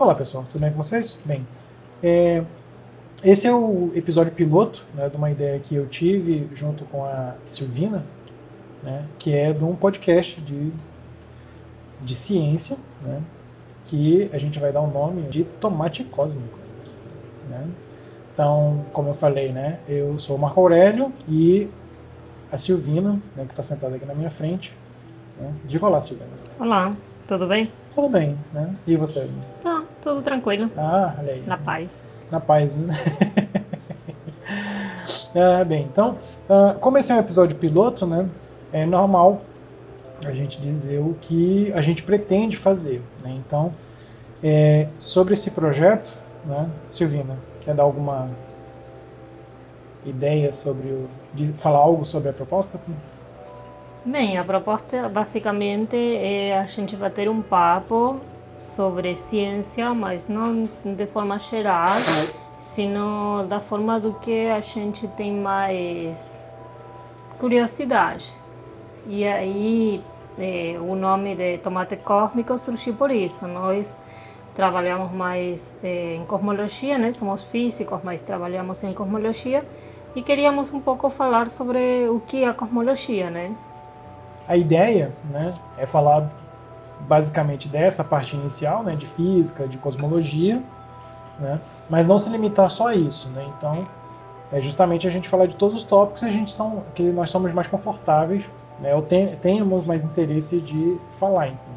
Olá pessoal, tudo bem com vocês? Bem, é, esse é o episódio piloto né, de uma ideia que eu tive junto com a Silvina, né, que é de um podcast de, de ciência, né, que a gente vai dar o nome de Tomate Cósmico. Né? Então, como eu falei, né, eu sou o Marco Aurélio e a Silvina, né, que está sentada aqui na minha frente. Né? Diga olá, Silvina. Olá, tudo bem? Tudo bem, né? E você? Tá, tudo tranquilo. Ah, olha aí. Na paz. Na paz, né? ah, bem, então, uh, como esse é um episódio piloto, né? É normal a gente dizer o que a gente pretende fazer. Né? Então, é, sobre esse projeto, né, Silvina, quer dar alguma ideia sobre o, falar algo sobre a proposta? Bem, a proposta basicamente é a gente bater um papo sobre ciência, mas não de forma geral, sino da forma do que a gente tem mais curiosidade. E aí é, o nome de tomate cósmico surgiu por isso. Nós trabalhamos mais é, em cosmologia, né? somos físicos, mas trabalhamos em cosmologia e queríamos um pouco falar sobre o que é a cosmologia, né? A ideia, né, é falar basicamente dessa parte inicial, né, de física, de cosmologia, né, mas não se limitar só a isso, né? Então, é justamente a gente falar de todos os tópicos que a gente são, que nós somos mais confortáveis, né, ou ten, tenhamos mais interesse de falar. Então.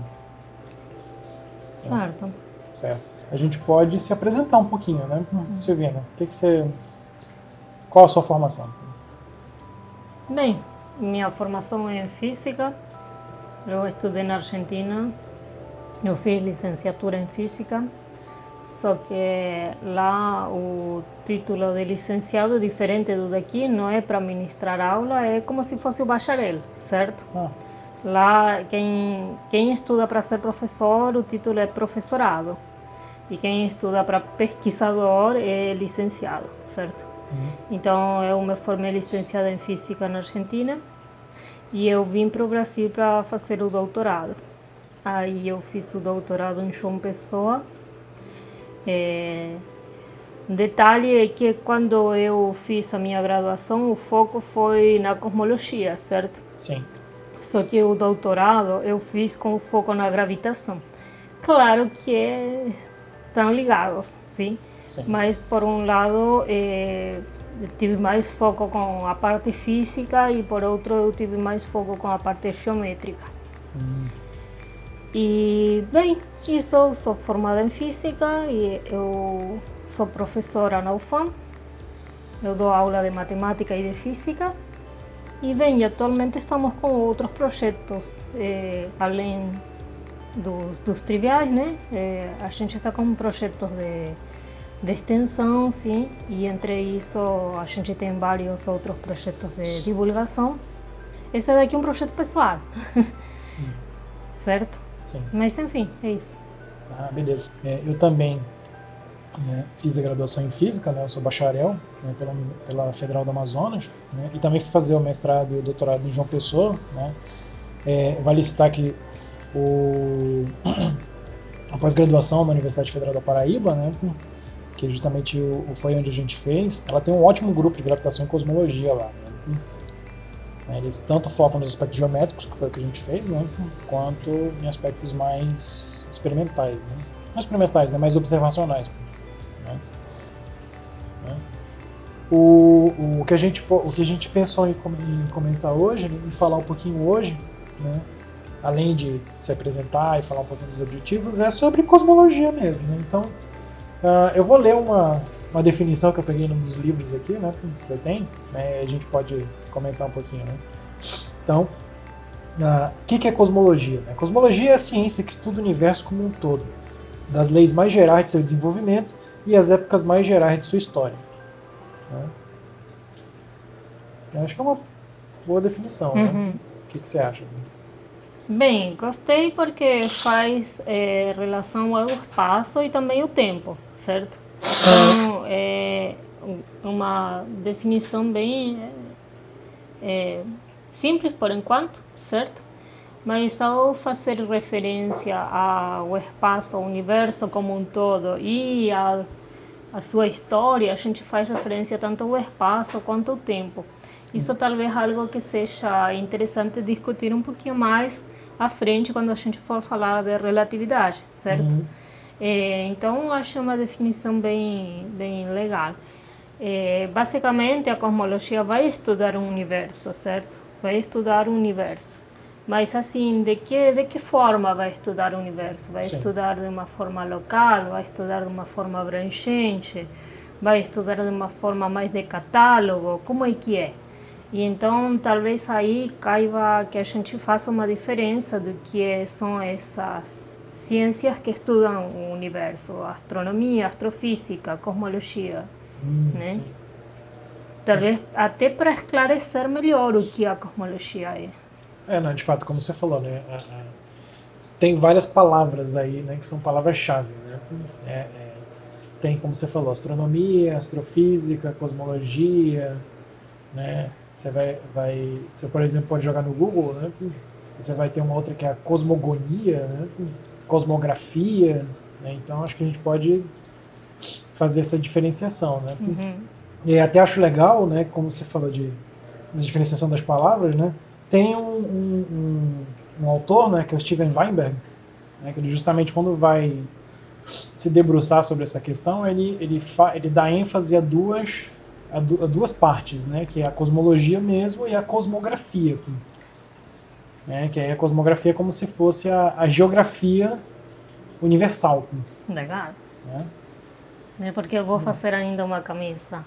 Certo. Certo. A gente pode se apresentar um pouquinho, né, uhum. Silvina? O que, que você, qual a sua formação? Bem, minha formação é em física. Eu estudei na Argentina. Eu fiz licenciatura em física só que lá o título de licenciado diferente do daqui, não é para ministrar aula, é como se fosse o bacharel, certo? Ah. Lá, quem, quem estuda para ser professor, o título é professorado. E quem estuda para pesquisador é licenciado, certo? Então, eu me formei licenciada em Física na Argentina e eu vim para o Brasil para fazer o doutorado. Aí eu fiz o doutorado em João Pessoa, é, detalhe é que quando eu fiz a minha graduação, o foco foi na cosmologia, certo? Sim. Só que o doutorado eu fiz com foco na gravitação. Claro que é, estão ligados, sim? Sim. Mas por um lado é, tive mais foco com a parte física e por outro eu tive mais foco com a parte geométrica. Hum. E bem, isso, sou formada em física e eu sou professora na UFAM. Eu dou aula de matemática e de física. E bem, atualmente estamos com outros projetos, eh, além dos, dos, triviais, né? Eh, a gente está com projetos de, de extensão, sim, e entre isso a gente tem vários outros projetos de divulgação. Esse daqui é um projeto pessoal, certo? Sim. Mas enfim, é isso. Ah, beleza. É, eu também né, fiz a graduação em Física, né, eu sou bacharel né, pela, pela Federal do Amazonas, né, e também fui fazer o mestrado e o doutorado em João Pessoa. Né. É, vale citar que o, a pós-graduação na Universidade Federal da Paraíba, né, que justamente o, foi onde a gente fez, ela tem um ótimo grupo de gravitação e cosmologia lá. Né. Né, eles tanto focam nos aspectos geométricos, que foi o que a gente fez, né, quanto em aspectos mais experimentais. Né? Não experimentais, né, mas observacionais. Né? né? O, o, que a gente, o que a gente pensou em, em comentar hoje, em falar um pouquinho hoje, né, além de se apresentar e falar um pouquinho dos objetivos, é sobre cosmologia mesmo. Né? Então, uh, eu vou ler uma, uma definição que eu peguei num dos livros aqui, né, que eu tenho, né, a gente pode comentar um pouquinho. Né? Então, o que, que é cosmologia? Né? Cosmologia é a ciência que estuda o universo como um todo, das leis mais gerais de seu desenvolvimento e as épocas mais gerais de sua história. Né? Eu acho que é uma boa definição. Né? Uhum. Né? O que, que você acha? Bem, gostei porque faz é, relação ao espaço e também o tempo, certo? Então, é uma definição bem é, simples por enquanto, certo? mas ao fazer referência ao espaço, ao universo como um todo e a, a sua história, a gente faz referência tanto ao espaço quanto ao tempo. Isso talvez é algo que seja interessante discutir um pouquinho mais à frente quando a gente for falar de relatividade, certo? Uhum. É, então, acho uma definição bem, bem legal. É, basicamente, a cosmologia vai estudar o universo, certo? Vai estudar o universo. Mas assim, de que de que forma vai estudar o universo? Vai Sim. estudar de uma forma local? Vai estudar de uma forma abrangente? Vai estudar de uma forma mais de catálogo? Como é que é? E então talvez aí caiba que a gente faça uma diferença do que são essas ciências que estudam o universo, astronomia, astrofísica, cosmologia, hum, né? Sim. Talvez até para esclarecer melhor o que a cosmologia é. É, não, de fato, como você falou, né? A, a, tem várias palavras aí, né, que são palavras-chave, né? É, é, tem, como você falou, astronomia, astrofísica, cosmologia, né? Você vai, vai, você por exemplo pode jogar no Google, né? Você vai ter uma outra que é a cosmogonia, né? Cosmografia, né? Então acho que a gente pode fazer essa diferenciação, né? Uhum. E até acho legal, né? Como você falou de, de diferenciação das palavras, né? Tem um, um, um, um autor, né, que é o Steven Weinberg, né, que ele justamente quando vai se debruçar sobre essa questão, ele, ele, fa, ele dá ênfase a duas, a, du, a, duas partes, né, que é a cosmologia mesmo e a cosmografia. Né, que é a cosmografia como se fosse a, a geografia universal. Legal. Né? É porque eu vou fazer ainda uma camisa.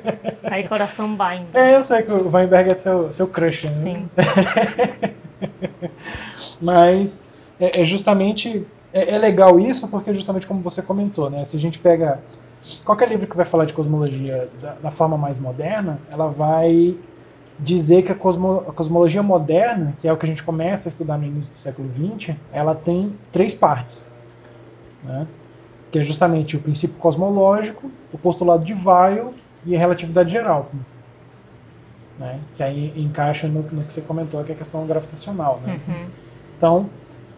Aí coração vai. É, eu sei que o Weinberg é seu, seu crush, né? Sim. Mas é, é justamente é, é, legal isso porque justamente como você comentou, né? Se a gente pega qualquer livro que vai falar de cosmologia da, da forma mais moderna, ela vai dizer que a, cosmo, a, cosmologia moderna, que é o que a gente começa a estudar no início do século XX, ela tem três partes. Né? que é justamente o princípio cosmológico, o postulado de Weil e a relatividade geral. Né? Que aí encaixa no, no, que você comentou, que é a questão gravitacional. Né? Uhum. Então,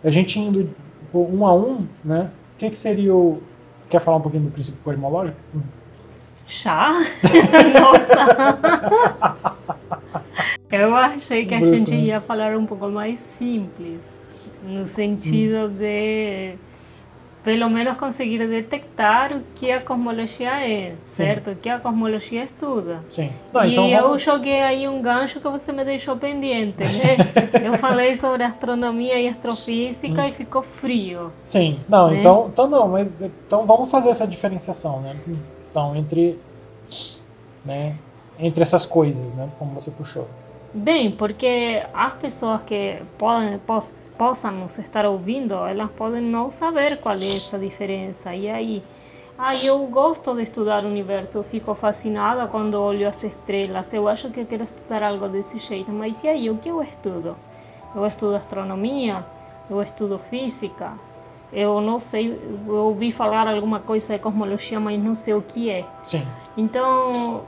a gente indo um a um, né? o que, que seria o. Você quer falar um pouquinho do princípio cosmológico? Chá? Nossa! Eu achei que a gente ia falar um pouco mais simples, no sentido hum. de pelo menos conseguir detectar o que a cosmologia é, Sim. certo? O que a cosmologia estuda. Sim. Não, e então eu vamos... joguei aí um gancho que você me deixou pendente, né? eu falei sobre astronomia e astrofísica hum. e ficou frio. Sim. Não, né? então, então não, mas então vamos fazer essa diferenciação, né? Então entre, né? Entre essas coisas, né? Como você puxou. Bem, porque as pessoas que podem, possam nos estar ouvindo, elas podem não saber qual é essa diferença. E aí, ah, eu gosto de estudar o universo, eu fico fascinada quando olho as estrelas, eu acho que quero estudar algo desse jeito, mas e aí, o que eu estudo? Eu estudo astronomia, eu estudo física, eu não sei, eu ouvi falar alguma coisa de cosmologia, mas não sei o que é. Sim. Então,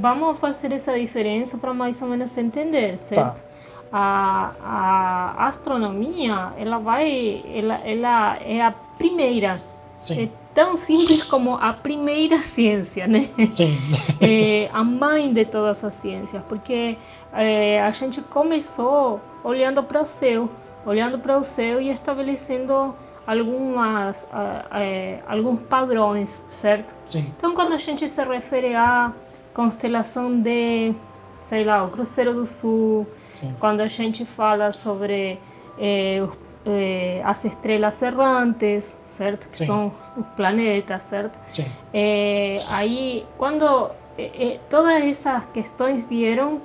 vamos fazer essa diferença para mais ou menos entender, certo? Tá. A, a astronomia, ela vai, ela, ela é a primeira, Sim. é tão simples como a primeira ciência, né? Sim. é a mãe de todas as ciências, porque é, a gente começou olhando para o céu, olhando para o céu e estabelecendo algumas é, alguns padrões, certo? Sim. Então, quando a gente se refere a constelação de, sei lá, o Cruzeiro do Sul, Sim. quando a gente fala sobre é, é, as estrelas errantes, certo? Que Sim. são os planetas, certo? É, aí, quando todas essas questões vieram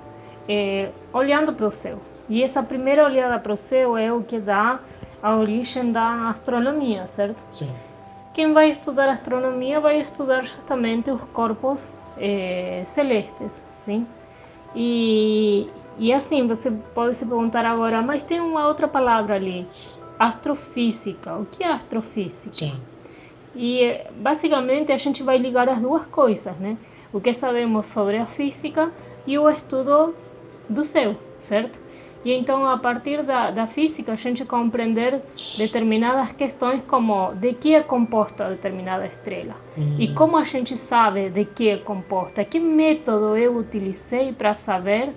olhando para o céu. E essa primeira olhada para o céu é o que dá a origem da astronomia, certo? Sim. Quem vai estudar astronomia vai estudar justamente os corpos é, celestes, sim. E, e assim, você pode se perguntar agora, mas tem uma outra palavra ali, astrofísica. O que é astrofísica? Sim. E basicamente a gente vai ligar as duas coisas, né? O que sabemos sobre a física e o estudo do céu, certo? E então, a partir da, da física, a gente compreender determinadas questões como de que é composta determinada estrela Hum. e como a gente sabe de que é composta, que método eu utilizei para saber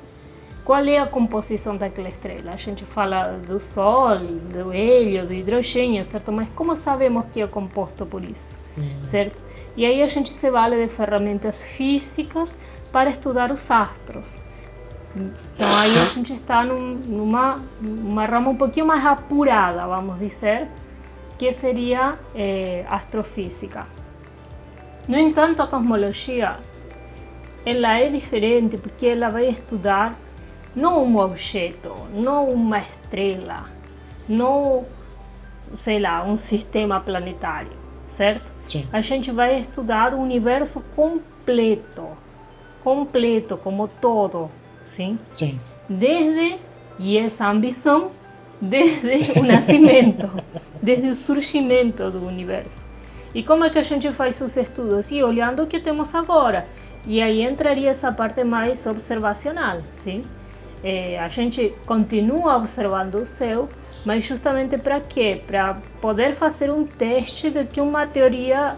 qual é a composição daquela estrela. A gente fala do Sol, do hélio, do hidrogênio, certo? Mas como sabemos que é composto por isso, Hum. certo? E aí a gente se vale de ferramentas físicas para estudar os astros. Então aí a gente está num, numa, numa rama um pouquinho mais apurada, vamos dizer, que seria eh, astrofísica. No entanto, a cosmologia ela é diferente porque ela vai estudar não um objeto, não uma estrela, não, sei lá, um sistema planetário, certo? Sim. A gente vai estudar o universo completo, completo como todo, sim? Sim. Desde e essa ambição desde o nascimento, desde o surgimento do universo. E como é que a gente faz os estudos? E olhando o que temos agora. E aí entraria essa parte mais observacional, sim? Eh, a gente continua observando o céu, mas justamente para quê? Para poder fazer um teste de que uma teoria,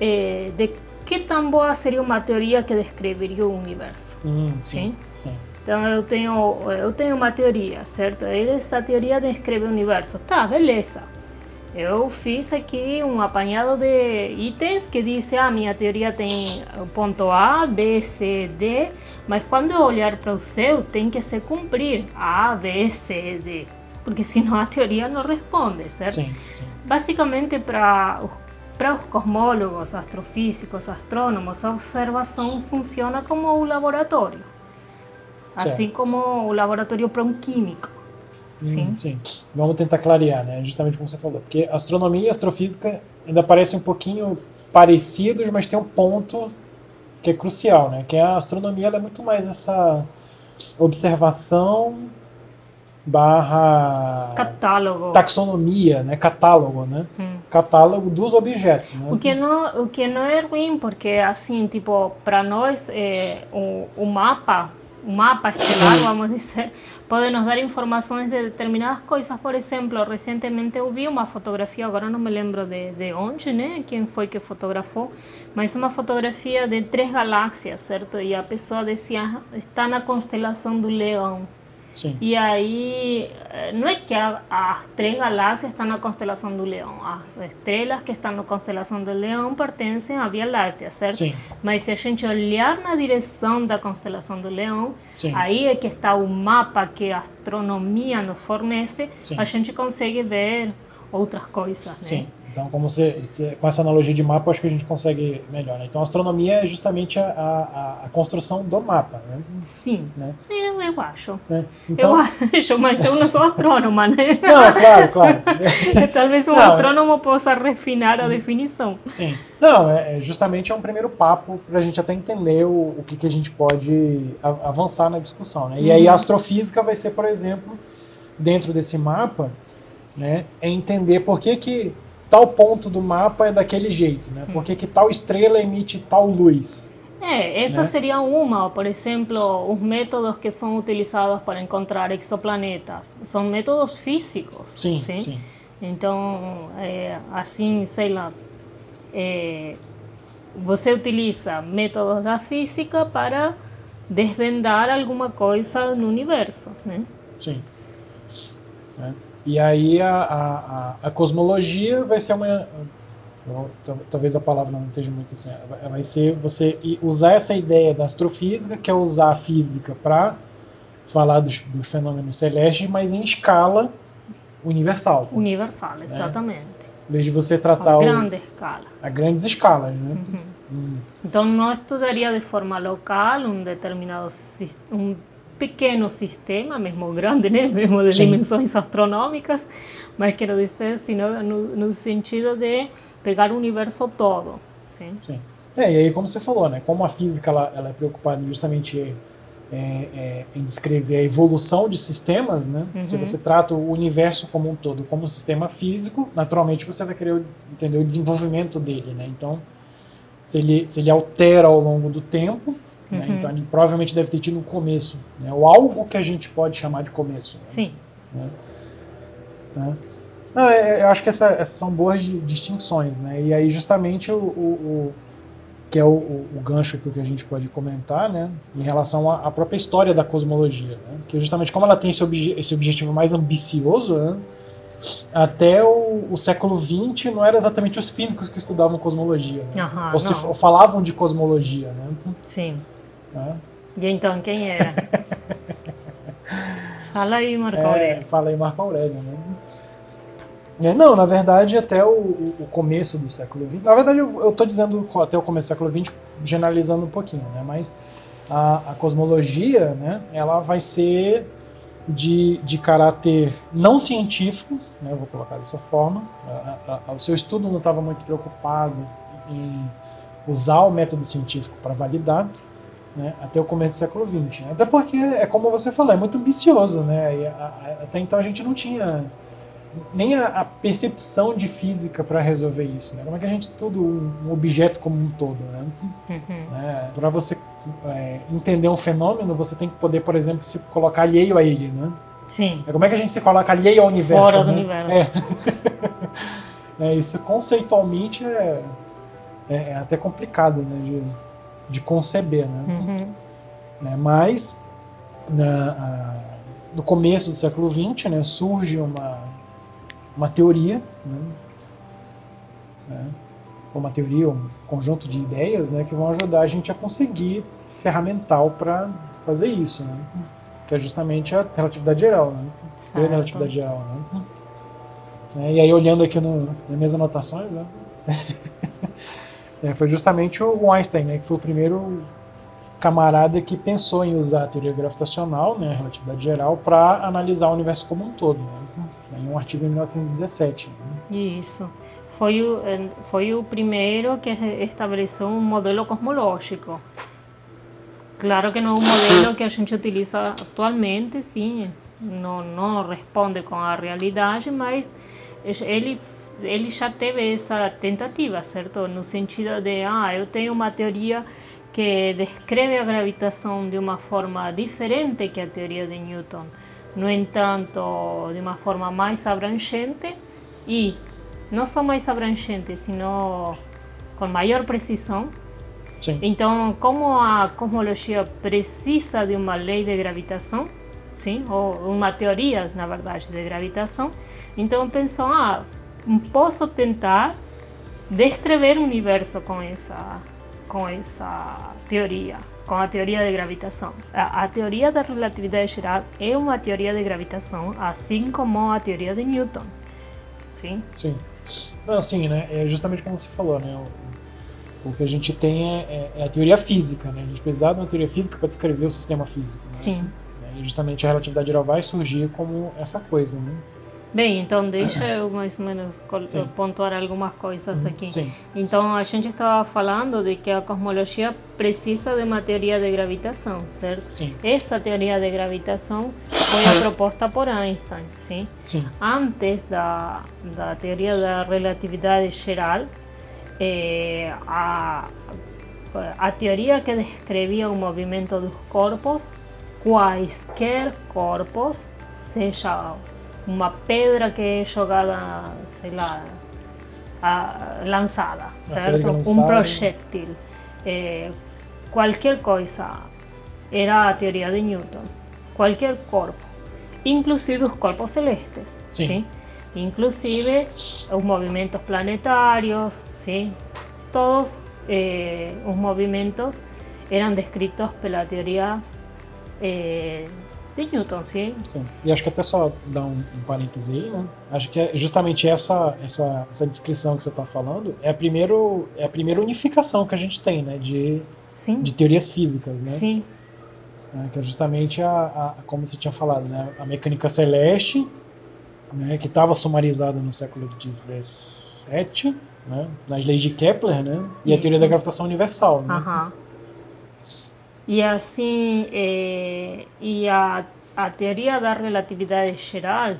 eh, de que tão boa seria uma teoria que descreveria o universo. Hum, sim. Sim. Então eu tenho, eu tenho uma teoria, certo? Essa teoria descreve o universo. Tá, beleza. Eu fiz aqui um apanhado de itens que diz, ah, minha teoria tem ponto A, B, C, D, mas quando eu olhar para o céu tem que se cumprir A, B, C, D, porque senão a teoria não responde, certo? Sim, sim. Basicamente, para os, para os cosmólogos, astrofísicos, astrônomos, a observação funciona como o laboratório, assim como o laboratório para um químico. Sim. Hum, sim. Vamos tentar clarear, né? Justamente como você falou. Porque astronomia e astrofísica ainda parecem um pouquinho parecidos, mas tem um ponto que é crucial, né? Que a astronomia é muito mais essa observação barra Catálogo. taxonomia, né? Catálogo, né? Hum. Catálogo dos objetos, né? O que não, o que não é ruim, porque assim, tipo, para nós é, o, o mapa, o mapa estelar, vamos dizer, pode nos dar informações de determinadas coisas. Por exemplo, recentemente eu vi uma fotografia, agora não me lembro de, de onde, né? Quem foi que fotografou, mas uma fotografia de três galáxias, certo? E a pessoa dizia, está na constelação do Leão. Sim. E aí, eh, não é que as três galáxias estão na constelação do Leão. As estrelas que estão na constelação do Leão pertencem à Via Láctea, certo? Sim. Mas se a gente olhar na direção da constelação do Leão, Sim. aí é que está o mapa que a astronomia nos fornece, a gente consegue ver outras coisas, né? Sim. Então, como você, com essa analogia de mapa, acho que a gente consegue melhor. Né? Então, a astronomia é justamente a, a, a construção do mapa, né? Sim, Né? eu, eu acho. Né? Então, Eu acho, mas eu não sou astrônoma, né? não, claro, claro. Talvez um Não, astrônomo possa refinar a definição. Sim. Não, é, é justamente é um primeiro papo para a gente até entender o, o que, que a gente pode avançar na discussão. Né? E aí Uhum. a astrofísica vai ser, por exemplo, dentro desse mapa, né, é entender por que, que tal ponto do mapa é daquele jeito, né? Por que, que tal estrela emite tal luz. É, essa Né? seria uma, por exemplo, os métodos que são utilizados para encontrar exoplanetas. São métodos físicos. Sim, sim. Então, é, assim, sei lá, é, você utiliza métodos da física para desvendar alguma coisa no universo, né? Sim. Né? E aí a, a, a- cosmologia vai ser uma. Talvez a palavra não esteja muito assim. vai- ser você usar essa ideia da astrofísica, que é usar a física para falar dos, dos fenômenos celestes, mas em escala universal. Universal, exatamente. Em vez de você tratar A o- grande escala. a grandes escalas. Né? Uhum. Hum, Então não estudaria de forma local um determinado um pequeno sistema, mesmo grande, né? mesmo de Sim. dimensões astronômicas, mas quero dizer, sino no, no sentido de pegar o universo todo. Sim? Sim. É, e aí, como você falou, né, como a física ela, ela é preocupada justamente é, é, em descrever a evolução de sistemas, né? Uhum. se você trata o universo como um todo como um sistema físico, naturalmente você vai querer entender o desenvolvimento dele. Né? Então, se ele, se ele altera ao longo do tempo, Né? Uhum. Então ele provavelmente deve ter tido um começo, né? ou algo que a gente pode chamar de começo. Né? Sim. Né? né? Não, é, eu acho que essa, essas são boas distinções, né? E aí justamente o, o, o que é o, o, gancho que a gente pode comentar, né? Em relação à, à própria história da cosmologia, né? Que justamente como ela tem esse, obje, esse objetivo mais ambicioso, né? até o, o, século XX não era exatamente os físicos que estudavam cosmologia, né? uhum, ou, se, ou falavam de cosmologia, né? Sim. Né? E então quem era? fala aí, Marco é, Aurélio. Fala aí, Marco Aurélio, né? É, não, na verdade, até o, o, começo do século XX. Na verdade, eu estou dizendo até o começo do século XX, generalizando um pouquinho, né? Mas a, a cosmologia, né? Ela vai ser de, de caráter não científico, né, vou colocar dessa forma. A, a, o seu estudo não estava muito preocupado em usar o método científico para validar, né, até o começo do século XX. Né? Até porque, é como você falou, é muito ambicioso. Né? A, até então a gente não tinha nem a, percepção de física para resolver isso. Né? Como é que a gente estuda um, objeto como um todo? Né? Uhum. Né? Para você é, entender um fenômeno, você tem que poder, por exemplo, se colocar alheio a ele, né? Sim. É, como é que a gente se coloca alheio ao universo? Fora né? do universo. É. é. isso conceitualmente é, é, é, até complicado né, de, de conceber, né? Uhum. Né, mas na, no começo do século XX né, surge uma, uma teoria, né, né uma teoria, um conjunto de ideias né, que vão ajudar a gente a conseguir ferramental para fazer isso, né? que é justamente a relatividade geral, né? a relatividade geral. Né? É, e aí olhando aqui no, nas minhas anotações, né? É, foi justamente o Einstein, né, que foi o primeiro camarada que pensou em usar a teoria gravitacional, né, a relatividade geral, para analisar o universo como um todo. Né? Em um artigo em 1917. Né? Isso foi o, foi o primeiro que estabeleceu um modelo cosmológico. Claro que não é um modelo que a gente utiliza atualmente, sim, não, não responde com a realidade, mas ele ele já teve essa tentativa, certo? No sentido de, ah, eu tenho uma teoria que descreve a gravitação de uma forma diferente que a teoria de Newton. No entanto, de uma forma mais abrangente e não só mais abrangente, sino com maior precisão. Sim. Então, como a cosmologia precisa de uma lei de gravitação, sim, ou uma teoria, na verdade, de gravitação, então pensou, ah, posso tentar descrever o universo com essa com essa teoria, com a teoria de gravitação. A, a, teoria da relatividade geral é uma teoria de gravitação, assim como a teoria de Newton. Sim? Sim. Não, sim, né? É justamente como você falou, né? O, o que a gente tem é, é, é, a teoria física, né? A gente precisa de uma teoria física para descrever o sistema físico. Né? Sim. E justamente a relatividade geral vai surgir como essa coisa, né? Bem, então deixa eu mais ou menos Sim. pontuar algumas coisas uhum. aqui. Sim. Então a gente estava falando de que a cosmologia precisa de uma teoria de gravitação, certo? Sim. Essa teoria de gravitação foi proposta por Einstein, sim? Sim. Antes da, da teoria da relatividade geral, eh, a, a teoria que descrevia o movimento dos corpos, quaisquer corpos, seja uma pedra que é jogada, sei lá, a, lançada, certo? Lançada. Um projétil, qualquer coisa, era a teoria de Newton. Qualquer corpo, inclusive os corpos celestes, sim. sim? inclusive os movimentos planetários, sim? todos eh, os movimentos eram descritos pela teoria eh, de Newton, sim. sim. E acho que até só dar um, um parêntese aí, né? Acho que é justamente essa, essa, essa descrição que você está falando é a, primeiro, é a primeira unificação que a gente tem, né? De, sim. de teorias físicas, né? Sim. É, que é justamente a, a, como você tinha falado, né? A mecânica celeste, né? Que estava sumarizada no século XVII, né? Nas leis de Kepler, né? E Isso. a teoria da gravitação universal, né? Uhum. E assim, é, e a, a teoria da relatividade geral,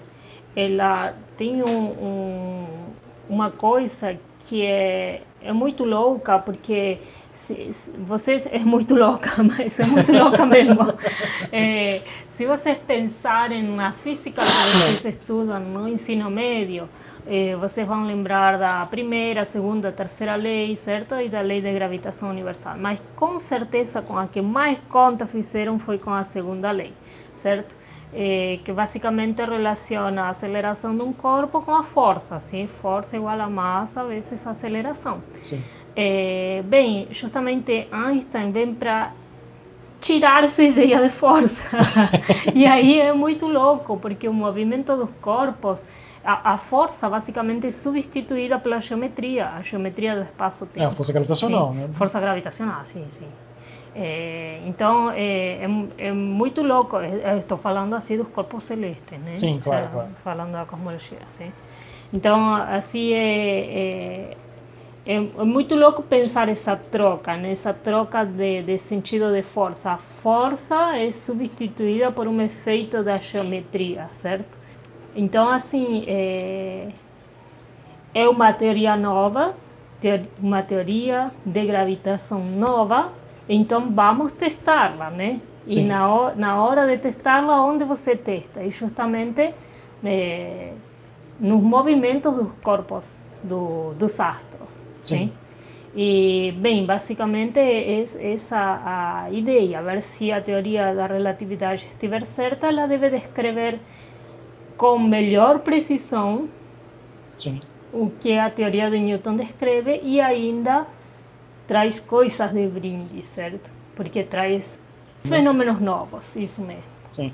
ela tem um, um, uma coisa que é, é muito louca, porque se, se, você é muito louca, mas é muito louca mesmo. É, se vocês pensarem na física que vocês estudam no ensino médio, eh, vocês vão lembrar da primeira, segunda, terceira lei, certo? E da lei de gravitação universal. Mas com certeza com a que mais conta fizeram foi com a segunda lei, certo? Eh, que basicamente relaciona a aceleração de um corpo com a força, sim? Força igual a massa vezes aceleração. Sim. É, bem, justamente Einstein vem para tirar essa ideia de força. e aí é muito louco, porque o movimento dos corpos, a, a força basicamente é substituída pela geometria, a geometria do espaço-tempo. É a força gravitacional, sim, né? Força gravitacional, sim, sim. É, então é, é, é, muito louco. Estou falando assim dos corpos celestes, né? Sim, claro, claro. Falando da cosmologia, sim. Então assim é é, é, muito louco pensar essa troca, né? essa troca de, de, sentido de força. A força é substituída por um efeito da geometria, certo? Então, assim, é, é uma teoria nova, uma teoria de gravitação nova, então vamos testá-la, né? Sim. E na, na hora de testá-la, onde você testa? E justamente é, nos movimentos dos corpos do, dos astros. Sim. E, bem, basicamente é essa a ideia. Ver se a teoria da relatividade estiver certa, ela deve descrever com melhor precisão Sim. o que a teoria de Newton descreve e ainda traz coisas de brinde, certo? Porque traz fenômenos novos, isso mesmo. Sim.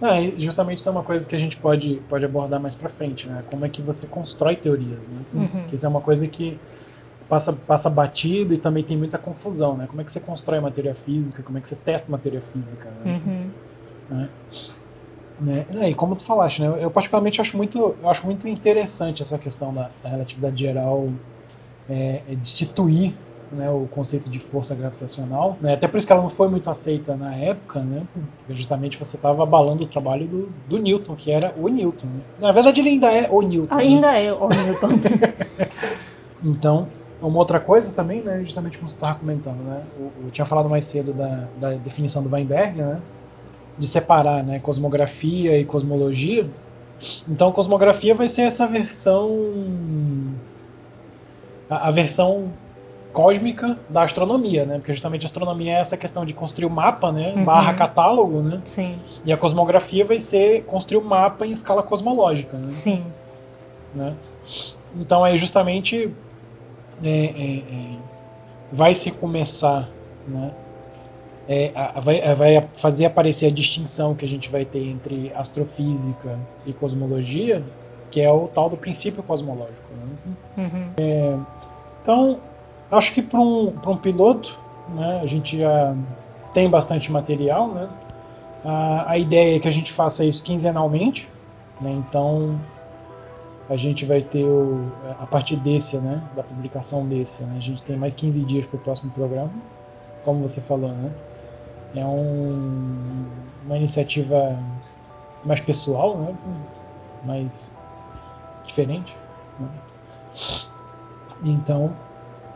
Ah, justamente isso é uma coisa que a gente pode, pode abordar mais para frente, né? Como é que você constrói teorias, né? Uhum. Que isso é uma coisa que passa, passa batido e também tem muita confusão, né? Como é que você constrói uma teoria física, como é que você testa uma teoria física, né? Uhum. né? Né? E como tu falaste, né? Eu particularmente acho muito, acho muito interessante essa questão da, da relatividade geral é, é destituir né, o conceito de força gravitacional. Né? Até por isso que ela não foi muito aceita na época, né? porque justamente você estava abalando o trabalho do, do, Newton, que era o Newton. Né? Na verdade, ele ainda é o Newton. Ainda né? é o Newton. então, uma outra coisa também, né, justamente como você estava comentando, né, eu, eu, tinha falado mais cedo da, da definição do Weinberg, né, de separar né, cosmografia e cosmologia. Então, cosmografia vai ser essa versão, a, a versão cósmica da astronomia, né? Porque justamente a astronomia é essa questão de construir o um mapa, né? Uhum. Barra catálogo, né? Sim. E a cosmografia vai ser construir o um mapa em escala cosmológica, né? Sim. Né? Então é justamente é, é, é, vai se começar, né? É, vai, vai fazer aparecer a distinção que a gente vai ter entre astrofísica e cosmologia, que é o tal do princípio cosmológico. Né? Uhum. É, então Acho que para um, um piloto, né, a gente já tem bastante material. Né? A, a ideia é que a gente faça isso quinzenalmente. Né? Então, a gente vai ter, o, a partir desse, né, da publicação desse, né, a gente tem mais 15 dias para o próximo programa, como você falou. Né? É um, uma iniciativa mais pessoal, né? mais diferente. Né? Então,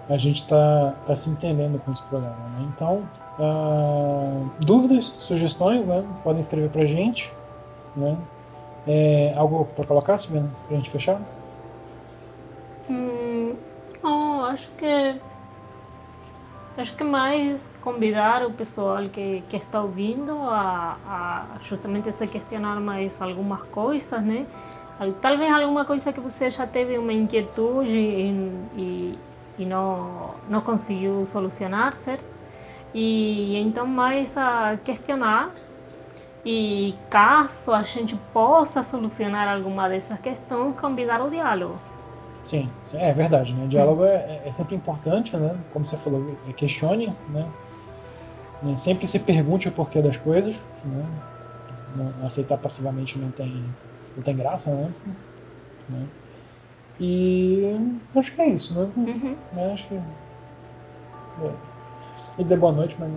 a gente está tá se entendendo com esse programa. Né? Então, uh, dúvidas, sugestões, né? podem escrever para a gente. Né? É, algo para colocar, Silvana, para a gente fechar? Hum, oh, acho que acho que mais convidar o pessoal que, que está ouvindo a, a justamente se questionar mais algumas coisas, né? Talvez alguma coisa que você já teve uma inquietude e, e e não, não conseguiu solucionar, certo? E então mais a questionar e caso a gente possa solucionar alguma dessas questões, convidar o diálogo. Sim, é verdade, né? O diálogo é, é, sempre importante, né? Como você falou, é questione, né? Sempre se pergunte o porquê das coisas, né? Não, aceitar passivamente não tem, não tem graça, né? né? E acho que é isso, né? Uhum. Eu acho que. É. Dizer boa noite, mas.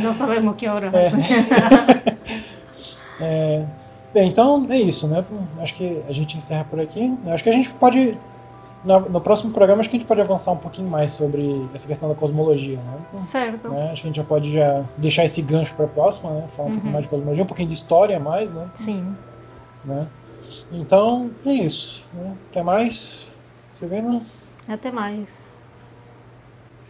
Não sabemos que hora. É. é. Bem, então é isso, né? Acho que a gente encerra por aqui. Acho que a gente pode no, próximo programa acho que a gente pode avançar um pouquinho mais sobre essa questão da cosmologia, né? Certo. Né? Acho que a gente já pode já deixar esse gancho para a próxima, né? Falar um uhum. pouquinho mais de cosmologia, um pouquinho de história mais, né? Sim. Né? Então, é isso. Né? Até mais. Você vendo? Até mais.